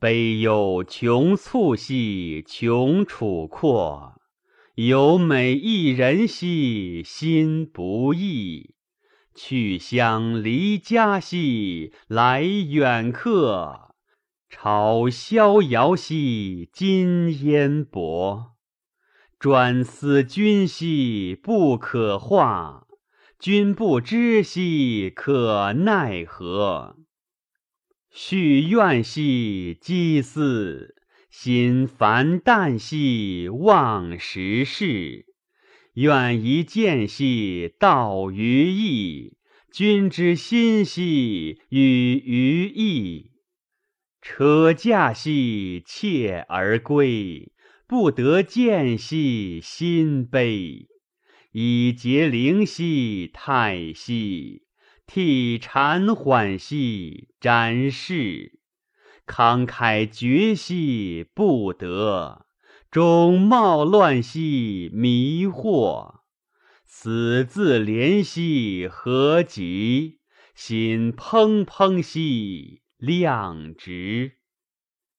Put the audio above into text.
悲忧穷促兮穷楚阔，有美一人兮心不易。去乡离家兮来远客，朝逍遥兮今烟薄。专思君兮不可化，君不知兮可奈何？续怨兮积思，心烦淡兮忘时事。愿一见兮道于义，君之心兮与于义。车驾兮切而归，不得见兮心悲。以节灵兮太息。涕蝉缓兮展翅，慷慨绝兮不得，终冒乱兮迷惑。此自怜兮何及？心怦怦兮亮直。